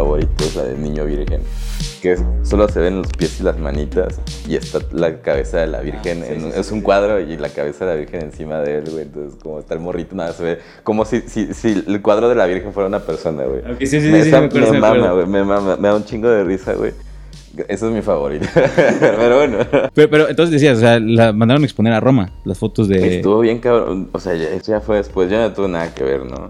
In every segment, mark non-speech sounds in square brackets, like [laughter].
favorita es la del niño virgen. Que es- solo se ven los pies y las manitas y está la cabeza de la virgen. en- es un cuadro y la cabeza de la virgen encima de él, güey. Entonces, como está el morrito, nada, se ve como si, si, si el cuadro de la virgen fuera una persona, güey. Ok, sí, sí, me, sí, esa- me acuerdo, me mama, güey. Me mama, me da un chingo de risa, güey. Esa es mi favorita. [laughs] Pero bueno. Pero, pero entonces decías, o sea, la mandaron a exponer a Roma, las fotos de... Estuvo bien cabrón. O sea, ya, eso ya fue después. Yo no tuve nada que ver, ¿no?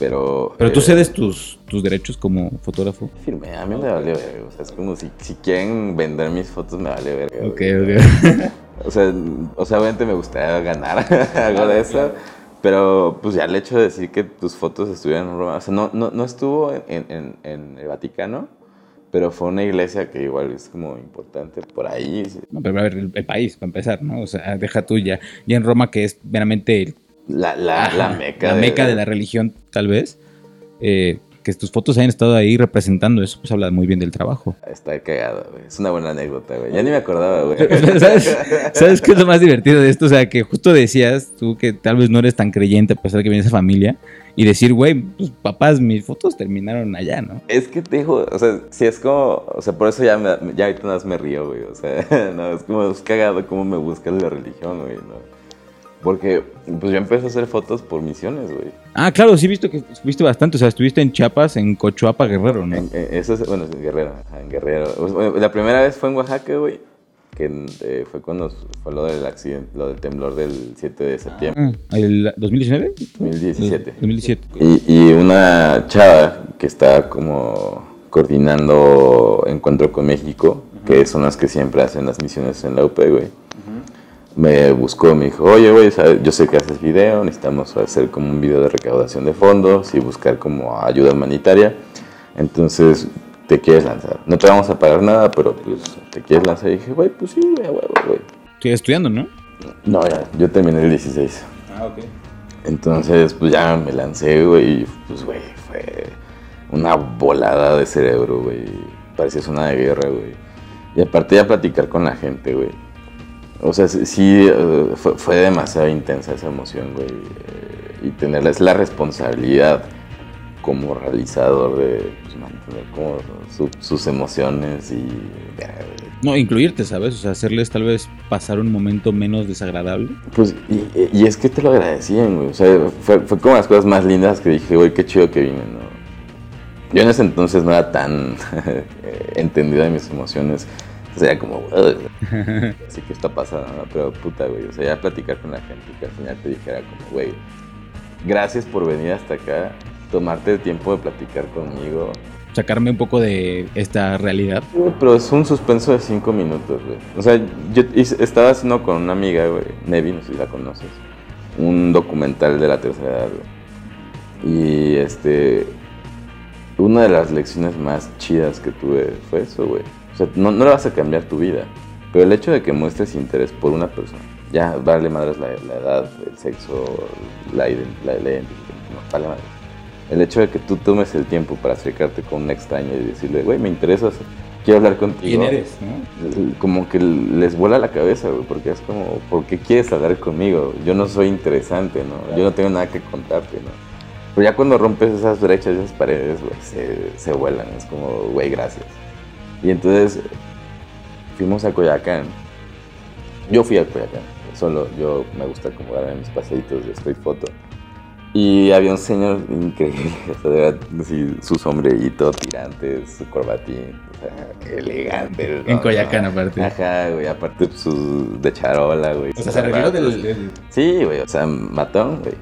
Pero. Pero tú eh, cedes tus, tus derechos como fotógrafo. Firmé, a mí me vale verga. O sea, es como si, si quieren vender mis fotos, me vale verga. Ok, güey. ok. [laughs] O sea, o sea, obviamente me gustaría ganar [laughs] algo de eso. Pero pues ya el hecho de decir que tus fotos estuvieran en Roma. O sea, no, no, no estuvo en, en, en el Vaticano. Pero fue una iglesia que igual es como importante por ahí. No, pero a ver, el, el país, para empezar, ¿no? O sea, deja tú ya. Ya en Roma, que es meramente el- La, la, la meca. la meca de la religión, tal vez. eh, que tus fotos hayan estado ahí representando eso, pues habla muy bien del trabajo. Está cagado, güey. Es una buena anécdota, güey. Ya ni me acordaba, güey. [laughs] ¿Sabes, ¿Sabes qué es lo más divertido de esto? O sea, que justo decías tú que tal vez no eres tan creyente a pesar de que vienes de familia y decir, güey, pues papás, mis fotos terminaron allá, ¿no? Es que te digo, o sea, si es como, o sea, por eso ya, me, ya ahorita nada más me río, güey, o sea, [laughs] no, es como, es cagado cómo me buscas la religión, güey, ¿no? Porque, pues yo empecé a hacer fotos por misiones, güey. Ah, claro, sí he visto que estuviste bastante. O sea, estuviste en Chiapas, en Cochuapa, Guerrero, ¿no? En- en- eso es, bueno, en Guerrero, en Guerrero. Bueno, La primera vez fue en Oaxaca, güey, que eh, fue cuando fue lo del accidente, lo del temblor del 7 de septiembre, Ah, ¿El 2019? 2017. 2017. Y, y una chava que está como coordinando Encuentro con México, que son las que siempre hacen las misiones en la UP, güey. Me buscó, me dijo, oye, güey, yo sé que haces video, necesitamos hacer como un video de recaudación de fondos y buscar como ayuda humanitaria. Entonces, ¿te quieres lanzar? No te vamos a pagar nada, pero pues, ¿te quieres lanzar? Y dije, güey, pues sí, güey, a huevo, güey. Estoy estudiando, ¿no? No, ya, yo terminé el 16. Ah, ok. Entonces, pues ya me lancé, güey, y pues, güey, fue una volada de cerebro, güey. Parecía una de guerra, güey. Y aparte ya platicar con la gente, güey. O sea, sí, eh, fue, fue demasiado intensa esa emoción, güey. eh, y tener es la responsabilidad como realizador de pues, mantener como su- sus emociones y... No, incluirte, ¿sabes? O sea, hacerles tal vez pasar un momento menos desagradable. Pues, y, y es que te lo agradecían, güey. O sea, fue, fue como las cosas más lindas que dije, güey, qué chido que vine, ¿no? Yo en ese entonces no era tan [laughs] eh, entendido de mis emociones. Sería como, "Ugh". [laughs] así que está pasando, ¿no? Pero puta, güey. O sea, ya platicar con la gente y que al final te dijera como, güey, gracias por venir hasta acá, tomarte el tiempo de platicar conmigo. Sacarme un poco de esta realidad. Güey, Pero es un suspenso de cinco minutos, güey. O sea, yo estaba haciendo con una amiga, güey, Nevi, no sé si la conoces, un documental de la tercera edad, güey. Y este, una de las lecciones más chidas que tuve fue eso, güey. Sea, no, no le vas a cambiar tu vida, pero el hecho de que muestres interés por una persona, ya, vale madres la, la edad, el sexo, la, ident- la, la identificación, no, vale madres. El hecho de que tú tomes el tiempo para acercarte con un extraño y decirle, güey, me interesas, quiero hablar contigo. no? Como que les vuela la cabeza, güey, porque es como, ¿por qué quieres hablar conmigo? Yo no soy interesante, ¿no? Yo no tengo nada que contarte, ¿no? Pero ya cuando rompes esas brechas, esas paredes, güey, se, se vuelan. Es como, güey, gracias. Y entonces fuimos a Coyacán. Yo fui a Coyacán, solo yo me gusta como darme mis paseitos de street photo. Y había un señor increíble, [laughs] o sea, de verdad, así, su sombrerito tirante, su corbatín, o sea, elegante. el En Coyacán, aparte. Ajá, güey, aparte pues, su, de charola, güey. O sea, se arregló del... del- Sí, güey, o sea, matón, güey.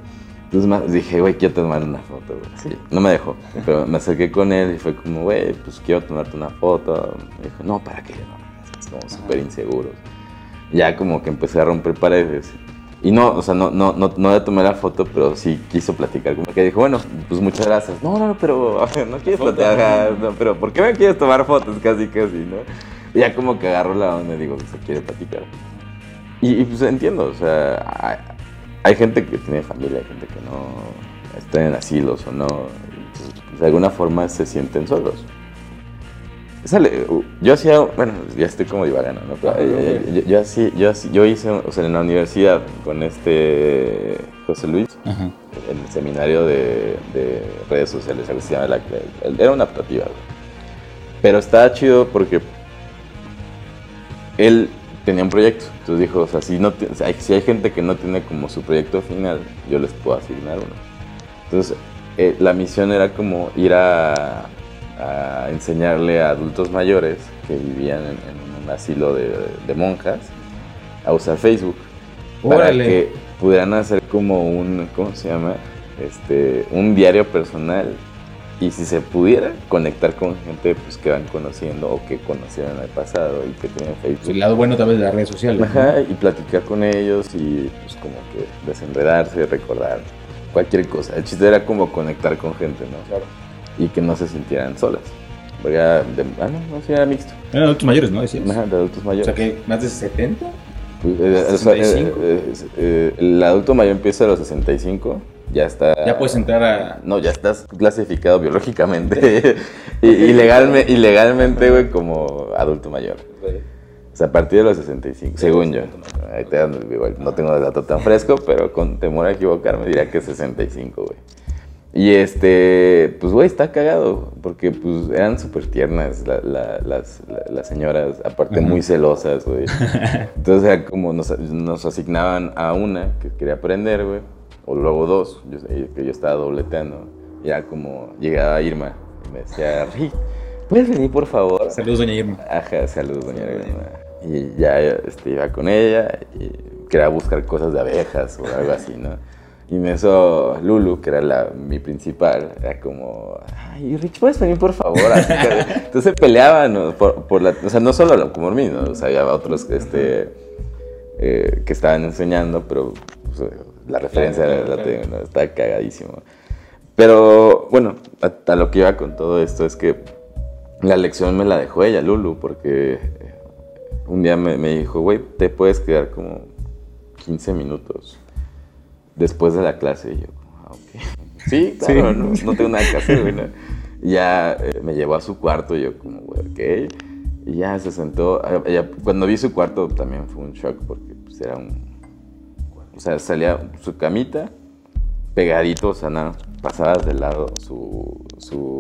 Entonces dije, güey, quiero tomar una foto, güey. Sí, no me dejó, pero me acerqué con él y fue como, güey, pues quiero tomarte una foto. Me dijo, no, ¿para qué? No, es como súper inseguros. Ya como que empecé a romper paredes. Y no, o sea, no, no, no, no le tomé la foto, pero sí quiso platicar. Como que dijo, bueno, pues muchas gracias. No, no, no, pero [laughs] no quieres platicar. No, pero ¿por qué me quieres tomar fotos? Casi, casi, ¿no? Y ya como que agarró la onda y digo, se quiere platicar. Y, y, pues entiendo, o sea, hay, gente que tiene familia, hay gente que no está en asilos o no. y, pues, de alguna forma se sienten solos. Sale, yo hacía, bueno, ya estoy como divagando, ¿no? Pero, eh, yo, yo, así- yo, así- yo hice, o sea, en la universidad con este José Luis, Ajá. el seminario de, de redes sociales, algo se llama la, era una optativa. Pero estaba chido porque él tenía un proyecto. Entonces dijo, o sea, si, no, si hay gente que no tiene como su proyecto final, yo les puedo asignar uno. Entonces, eh, la misión era como ir a, a enseñarle a adultos mayores que vivían en, en un asilo de, de monjas a usar Facebook para que pudieran hacer como un, ¿cómo se llama? Este, un diario personal y si se pudiera conectar con gente pues, que van conociendo o que conocieron en el pasado y que tienen Facebook. El lado bueno tal vez de las redes sociales. ¿no? Ajá, y platicar con ellos y pues como que desenredarse, recordar cualquier cosa. El chiste era como conectar con gente, ¿no? Claro. Y que no se sintieran solas. Porque era de, ah, no, no, sí, era mixto. Eran adultos mayores, ¿no? Decías. Ajá, de adultos O mayores. sea que más de 70. Pues, eh, o sea, eh, 65. eh, eh, el adulto mayor empieza a los 65, ya está... Ya puedes entrar a. No, ya estás clasificado biológicamente [laughs] y, y legalme- y legalmente, güey, como adulto mayor. O sea, a partir de los 65, según yo. Ahí te dan- igual, no tengo el dato tan fresco, pero con temor a equivocarme diría que 65, güey. Y este, pues, güey, está cagado, porque pues eran súper tiernas la- la- las, la- las señoras, aparte muy celosas, güey. [laughs] Entonces era como nos, nos asignaban a una que quería aprender, güey, o luego dos, yo, que yo estaba dobleteando. Y era como, llegaba Irma y me decía, Rick, ¿puedes venir por favor? Saludos, doña Irma. Ajá, saludos, doña Irma. Y ya este, iba con ella y quería buscar cosas de abejas o algo así, ¿no? Y me hizo Lulu, que era la, mi principal, era como, ay, Rich, ¿puedes venir por favor? Entonces peleaban ¿no? por, por la, o sea, no solo como mí, ¿no? O sea, había otros que, este, eh, que estaban enseñando, pero pues, la referencia Claro, la claro, tengo, ¿no? Está cagadísimo. Pero bueno, a, a lo que iba con todo esto es que la lección me la dejó ella, Lulu, porque eh, un día me, me dijo, güey, te puedes quedar como 15 minutos después de la clase. Y yo, ah, ok. [laughs] Sí, claro, No, no tengo nada que hacer, güey. ya eh, me llevó a su cuarto y yo como, güey, ok. Y ya se sentó. ah, ella- cuando vi su cuarto también fue un shock porque pues, era un... O sea, salía su camita, pegadito, o sea, nada, pasadas de lado su... su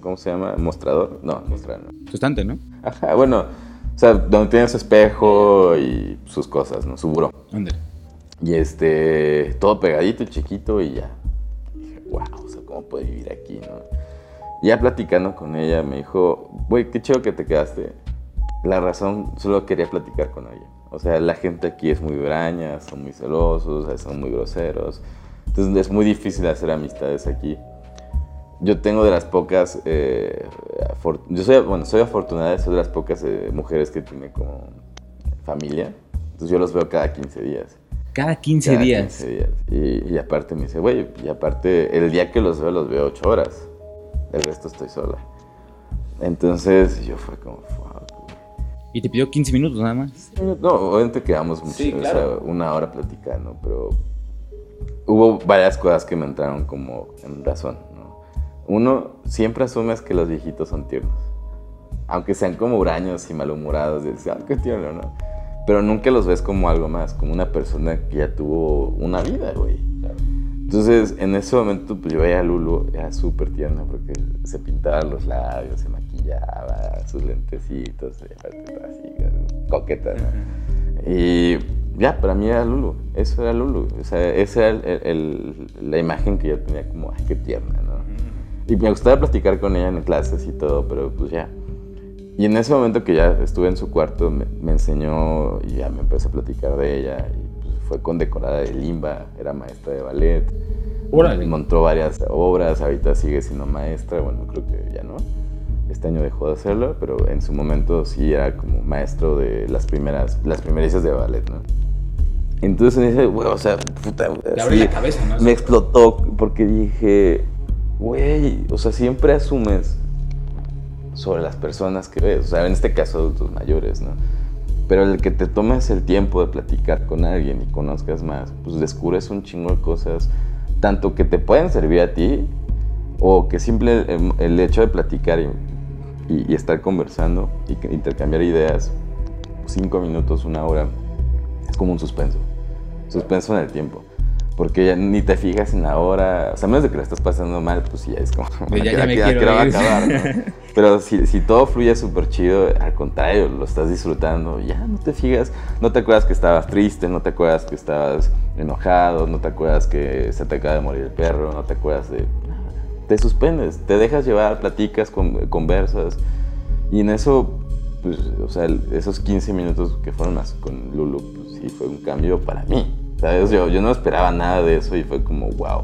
¿Cómo se llama? ¿Mostrador? No, mostrador no. Su estante, ¿no? Ajá, bueno, o sea, donde tiene su espejo y sus cosas, ¿no? Su buró. ¿Dónde? Y este, todo pegadito y chiquito y ya. Dije, wow, o sea, ¿cómo puede vivir aquí, no? Ya platicando con ella, me dijo, güey, qué chido que te quedaste. La razón, solo quería platicar con ella. O sea, la gente aquí es muy braña, son muy celosos, son muy groseros. Entonces es muy difícil hacer amistades aquí. Yo tengo de las pocas, eh, yo soy, bueno, soy afortunada, soy de las pocas eh, mujeres que tiene como familia. Entonces yo los veo cada 15 días. Cada 15 Cada días. 15 días. Y, y aparte me dice, güey, y aparte el día que los veo, los veo 8 horas. El resto estoy sola. Entonces yo fue como. Güey". Y te pidió 15 minutos nada más. No, obviamente quedamos mucho, Sí, o claro. sea, una hora platicando, pero hubo varias cosas que me entraron como en razón, ¿no? Uno, siempre asumes que los viejitos son tiernos. Aunque sean como huraños y malhumorados, y dices, ah, qué tierno, ¿no? Pero nunca los ves como algo más, como una persona que ya tuvo una vida, güey. Entonces, en ese momento, pues yo veía a Lulu, era súper tierna porque se pintaba los labios, se maquillaba, sus lentecitos, estaba así, coqueta, ¿no? Y ya, para mí era Lulu, eso era Lulu. O sea, esa era el- el- la imagen que yo tenía como, ay, qué tierna, ¿no? Y me gustaba platicar con ella en clases y todo, pero pues ya. Y en ese momento que ya estuve en su cuarto, me, me enseñó y ya me empezó a platicar de ella. Y fue condecorada de Limba, era maestra de ballet. Órale. Montó varias obras, ahorita sigue siendo maestra, bueno, creo que ya no. Este año dejó de hacerlo, pero en su momento sí era como maestro de las primeras, las primerizas de ballet, ¿no? Entonces en ese, güey, o sea, puta, Te así, la cabeza, ¿no? me explotó porque dije, güey, o sea, siempre asumes sobre las personas que ves, o sea, en este caso adultos mayores, ¿no? Pero el que te tomes el tiempo de platicar con alguien y conozcas más, pues descubres un chingo de cosas, tanto que te pueden servir a ti, o que simple el, el hecho de platicar y y, estar conversando y intercambiar ideas, cinco minutos, una hora, es como un suspenso. Suspenso en el tiempo. Porque ya ni te fijas en la hora, o sea, a menos de que la estás pasando mal, pues ya es como, Pues ya- ¿a ya qué- me quiero va a acabar, no? [laughs] Pero si, si todo fluye súper chido, al contrario, lo estás disfrutando, ya no te fijas, no te acuerdas que estabas triste, no te acuerdas que estabas enojado, no te acuerdas que se te acaba de morir el perro, no te acuerdas de... Te suspendes, te dejas llevar, platicas, con- conversas, y en eso, pues, o sea, esos 15 minutos que fueron más con Lulu, pues sí fue un cambio para mí, ¿sabes? Yo, yo no esperaba nada de eso y fue como, wow.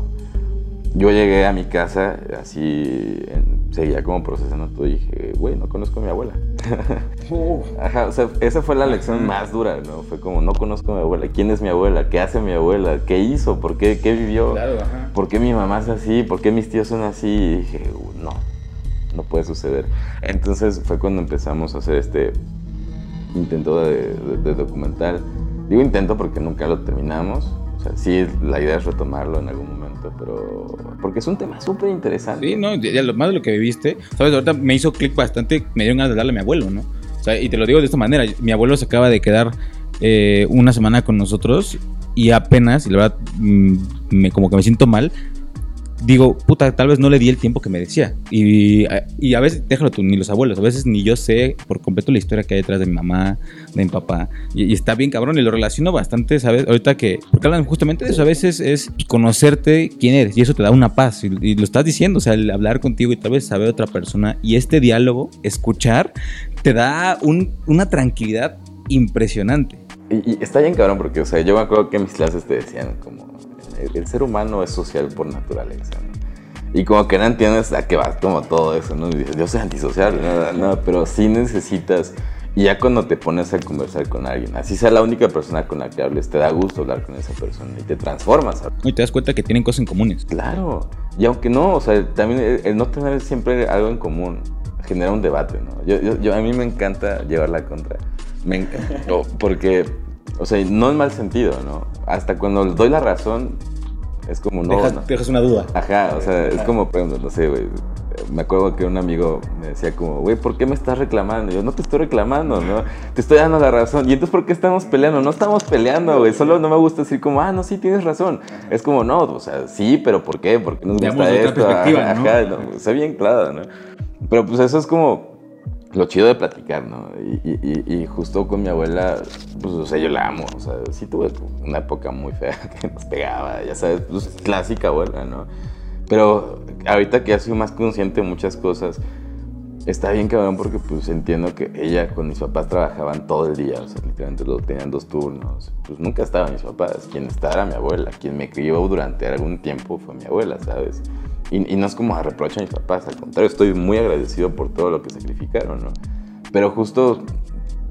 Yo llegué a mi casa así, en- seguía como procesando todo y dije, güey, no conozco a mi abuela. [laughs] Ajá, o sea, esa fue la lección más dura, ¿no? Fue como, no conozco a mi abuela. ¿Quién es mi abuela? ¿Qué hace mi abuela? ¿Qué hizo? ¿Por qué? ¿Qué vivió? Claro, ajá. ¿Por qué mi mamá es así? ¿Por qué mis tíos son así? Y dije, "Uh, no, no puede suceder. Entonces fue cuando empezamos a hacer este intento de, de- de documental. Digo intento porque nunca lo terminamos. O sea, sí, la idea es retomarlo en algún momento, pero... Porque es un tema súper interesante. Sí, no, ya, lo más de lo que viviste, sabes, ahorita me hizo clic bastante, me dieron ganas de darle a mi abuelo, ¿no? O sea, y te lo digo de esta manera, mi abuelo se acaba de quedar eh, una semana con nosotros y apenas, y la verdad, mm, me, como que me siento mal, digo, puta, tal vez no le di el tiempo que merecía. Y, y a veces, déjalo tú, ni los abuelos, a veces ni yo sé por completo la historia que hay detrás de mi mamá, de mi papá. Y, está bien cabrón, y lo relaciono bastante, ¿sabes? Ahorita que, porque hablan justamente de eso, a veces es conocerte quién eres, y eso te da una paz, y, lo estás diciendo, o sea, el hablar contigo y tal vez saber otra persona, y este diálogo, escuchar, te da un- una tranquilidad impresionante. Y, y está bien cabrón porque, o sea, yo me acuerdo que en mis clases te decían como, el, ser humano es social por naturaleza, ¿no? Y como que no entiendes a qué va como todo eso, ¿no? Y dices, yo soy antisocial, no, no, pero sí necesitas, y ya cuando te pones a conversar con alguien, así sea la única persona con la que hables, te da gusto hablar con esa persona y te transformas. ¿sabes? Y te das cuenta que tienen cosas en comunes. Claro, y aunque no, o sea, también el, el no tener siempre algo en común genera un debate, ¿no? Yo, yo, yo- a mí me encanta llevarla contra, me enc- [laughs] o- porque, o sea, no en mal sentido, ¿no? Hasta cuando doy la razón, es como, no, dejas, no. dejas una duda. Ajá, o sea, es como, por ejemplo, no sé, güey. Me acuerdo que un amigo me decía como, güey, ¿por qué me estás reclamando? Y yo, no te estoy reclamando, ¿no? Te estoy dando la razón. ¿Y entonces por qué estamos peleando? No estamos peleando, güey. Solo no me gusta decir como, ah, no, sí, tienes razón. Es como, no, o sea, sí, pero ¿por qué? ¿Por qué nos Veamos gusta otra esto? perspectiva, Ajá, ¿no? ajá, no, sé bien claro, ¿no? Pero pues eso es como lo chido de platicar, ¿no? Y, y- y- justo con mi abuela, pues, o sea, yo la amo, o sea, sí tuve una época muy fea [laughs] que nos pegaba, ya sabes, pues clásica abuela, ¿no? Pero ahorita que ya soy más consciente de muchas cosas, está bien cabrón porque pues entiendo que ella con mis papás trabajaban todo el día, o sea, literalmente lo tenían dos turnos. Pues nunca estaban mis papás, quien estaba era mi abuela, quien me crió durante algún tiempo fue mi abuela, ¿sabes? Y, y no es como a reproche a mis papás, al contrario, estoy muy agradecido por todo lo que sacrificaron, ¿no? Pero justo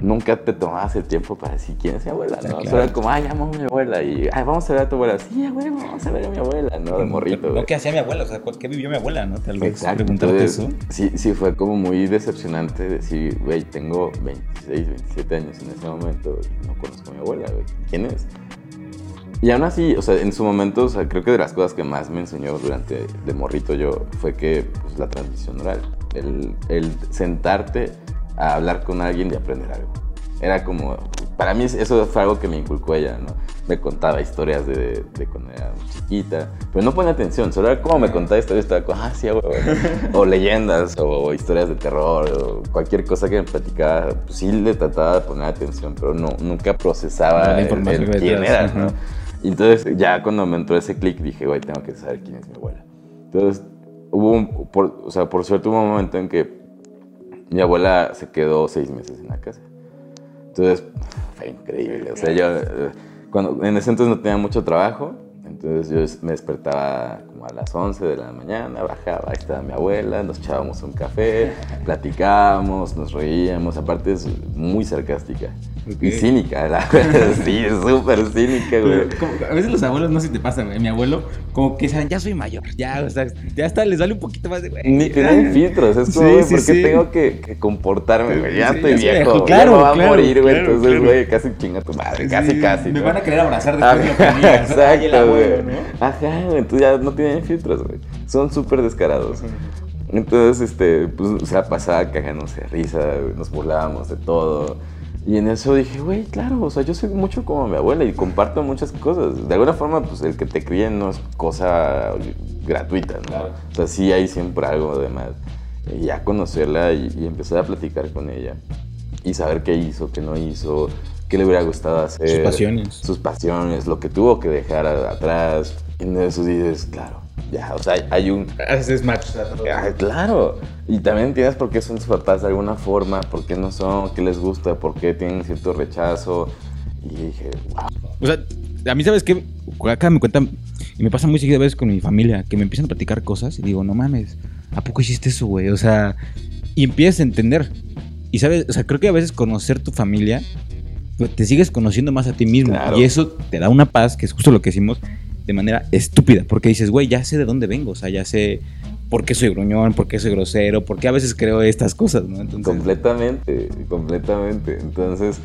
nunca te tomabas el tiempo para decir quién es mi abuela, ¿no? claro. Solo era como, ay, amo a mi abuela y, ay, vamos a ver a tu abuela. Sí, güey, vamos a ver a mi abuela, ¿no? De morrito, güey. ¿qué hacía mi abuela? O sea, ¿qué vivió mi abuela, no? Tal vez Exacto. preguntarte Entonces, eso. sí, sí, fue como muy decepcionante decir, güey, tengo 26, 27 años en ese momento y no conozco a mi abuela, güey. ¿Quién es? Y aún así, o sea, en su momento, o sea, creo que de las cosas que más me enseñó durante de morrito yo fue que, pues, la transmisión oral. El, el sentarte a hablar con alguien y aprender algo. Era como, para mí eso fue algo que me inculcó ella, ¿no? Me contaba historias de, de cuando era chiquita, pero no ponía atención, solo era como me contaba historias, estaba como, ah, sí, güey, [laughs] o leyendas, o historias de terror, o cualquier cosa que me platicaba, pues sí le trataba de poner atención, pero no, nunca procesaba La el- el quién era, ¿no? Y entonces ya cuando me entró ese clic dije, güey, tengo que saber quién es mi abuela. Entonces hubo, un, por, o sea, por suerte hubo un momento en que mi abuela se quedó seis meses en la casa. Entonces fue increíble. O sea, yo cuando, en ese entonces no tenía mucho trabajo. Entonces yo me despertaba como a las 11 de la mañana, bajaba, ahí estaba mi abuela, nos echábamos un café, platicábamos, nos reíamos. Aparte es muy sarcástica y Ok. cínica, la verdad. [laughs] Sí, es súper cínica, güey. Como- a veces los abuelos no sé si te pasa, güey. Mi abuelo, como que saben, ya soy mayor, ya, o sea, ya hasta les vale un poquito más de güey. Ni tienen filtros, es como, Sí, güey, sí, ¿por qué sí. tengo que, que comportarme, güey? Ya estoy viejo, viejo, ya claro, me va a claro, morir, güey, claro, entonces, claro. güey, casi chinga tu madre, casi, casi. Me ¿no? van a querer abrazar después de lo que digas. Ay, el Exacto, abuelo, güey. ¿no? Ajá, güey, entonces ya no tienen filtros, güey. Son súper descarados. Entonces, este, pues, se la pasaba cagándose de risa, nos burlábamos de todo. Y en eso dije, güey, claro, o sea, yo soy mucho como mi abuela y comparto muchas cosas. De alguna forma, pues el que te críen no es cosa gratuita, ¿no? O sea, sí hay siempre algo de más. Y ya conocerla y, y empezar a platicar con ella y saber qué hizo, qué no hizo, qué le hubiera gustado hacer. Sus pasiones. Sus pasiones, lo que tuvo que dejar atrás. Y en eso dices, claro, ya, o sea, hay un... Haces match. Ah, claro. Y también entiendes por qué son sus papás de alguna forma, por qué no son, qué les gusta, por qué tienen cierto rechazo. Y dije, wow. O sea, a mí, ¿sabes qué? Acá me cuentan, y me pasa muy seguido a veces con mi familia, que me empiezan a platicar cosas y digo, no mames, ¿a poco hiciste eso, güey? O sea, y empiezas a entender. Y sabes, o sea, creo que a veces conocer tu familia, pues, te sigues conociendo más a ti mismo. Claro. Y eso te da una paz, que es justo lo que decimos, de manera estúpida. Porque dices, güey, ya sé de dónde vengo, o sea, ya sé por qué soy gruñón, por qué soy grosero, por qué a veces creo estas cosas, ¿no? Entonces, Completamente, completamente. Entonces,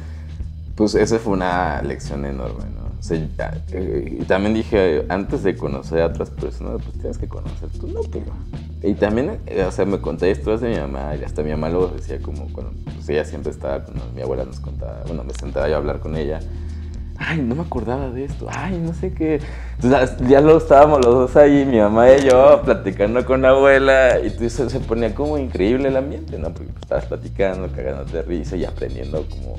pues esa fue una lección enorme, ¿no? O sea, y también dije, antes de conocer a otras personas, pues tienes que conocer ¿no? Pero, y también, eh, o sea, me conté historias de mi mamá, y hasta mi mamá luego decía como, cuando pues ella siempre estaba, cuando mi abuela nos contaba, bueno, me sentaba yo a hablar con ella, ay, no me acordaba de esto, ay, no sé qué. Entonces, ya lo estábamos los dos ahí, mi mamá y yo, platicando con la abuela, y tú, se, se ponía como increíble el ambiente, ¿no? Porque pues, estabas platicando, cagándote de risa y aprendiendo como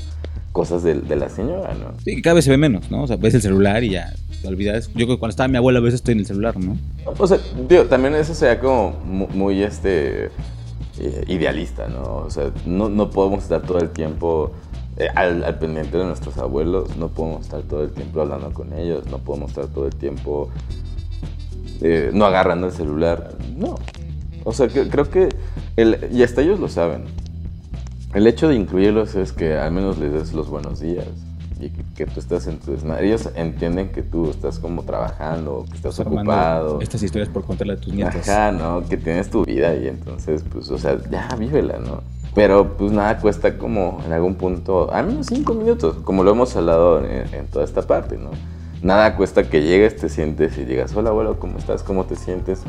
cosas de, de la señora, ¿no? Sí, que cada vez se ve menos, ¿no? O sea, ves el celular y ya te olvidas. Yo creo que cuando estaba mi abuela a veces estoy en el celular, ¿no? O sea, digo, también eso sería como mu- muy, este, eh, idealista, ¿no? O sea, no, no podemos estar todo el tiempo al, al pendiente de nuestros abuelos, no podemos estar todo el tiempo hablando con ellos, no podemos estar todo el tiempo eh, no agarrando el celular, no. O sea, que- creo que, el, y hasta ellos lo saben, el hecho de incluirlos es que al menos les des los buenos días y que, que tú estás en tu desmadre. Ellos entienden que tú estás como trabajando, que estás Armando ocupado. Estas historias por contarle a tus nietos. Ajá, ¿no? Que tienes tu vida y entonces, pues, o sea, ya vívela, ¿no? Pero, pues, nada cuesta como en algún punto, al menos cinco minutos, como lo hemos hablado en, en toda esta parte, ¿no? Nada cuesta que llegues, te sientes y digas, hola, abuelo, ¿cómo estás? ¿Cómo te sientes?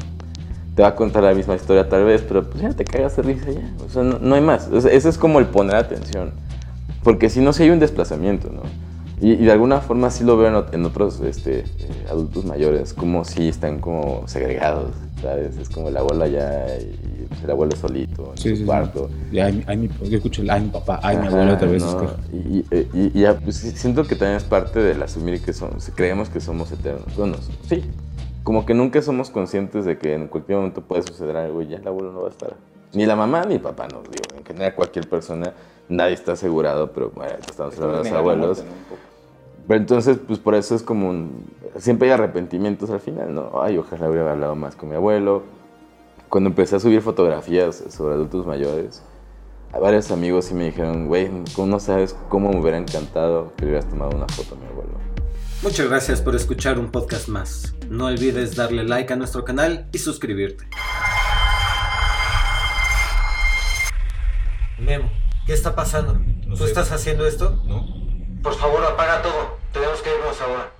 Te va a contar la misma historia tal vez, pero pues ya te cagas de risa ya. O sea, no, no hay más. O sea, ese es como el poner atención. Porque si no, si hay un desplazamiento, ¿no? Y, y de alguna forma sí lo veo en, en otros este, eh, adultos mayores, como si están como segregados, ¿sabes? Es como el abuelo allá y pues, el abuelo solito en Sí, su sí, sí. cuarto. Y ay, mi- ay, mi- yo escucho el ay, mi papá, ay, mi abuelo otra vez. ¿no? es que- Y, y- y- y ya, pues, siento que también es parte del asumir que somos, creemos que somos eternos. Bueno, sí, como que nunca somos conscientes de que en cualquier momento puede suceder algo y ya el abuelo no va a estar. Ni la mamá ni el papá, no digo. En general, cualquier persona, nadie está asegurado, pero bueno, estamos hablando de los abuelos. Pero entonces, pues por eso es como un... Siempre hay arrepentimientos al final, ¿no? Ay, ojalá hubiera hablado más con mi abuelo. Cuando empecé a subir fotografías sobre adultos mayores, a varios amigos sí me dijeron, güey, ¿cómo no sabes cómo me hubiera encantado que le hubieras tomado una foto a mi abuelo? Muchas gracias por escuchar un podcast más. No olvides darle like a nuestro canal y suscribirte. Memo, ¿qué está pasando? No ¿Tú sé. estás haciendo esto? ¿No? Por favor, apaga todo. Tenemos que irnos ahora.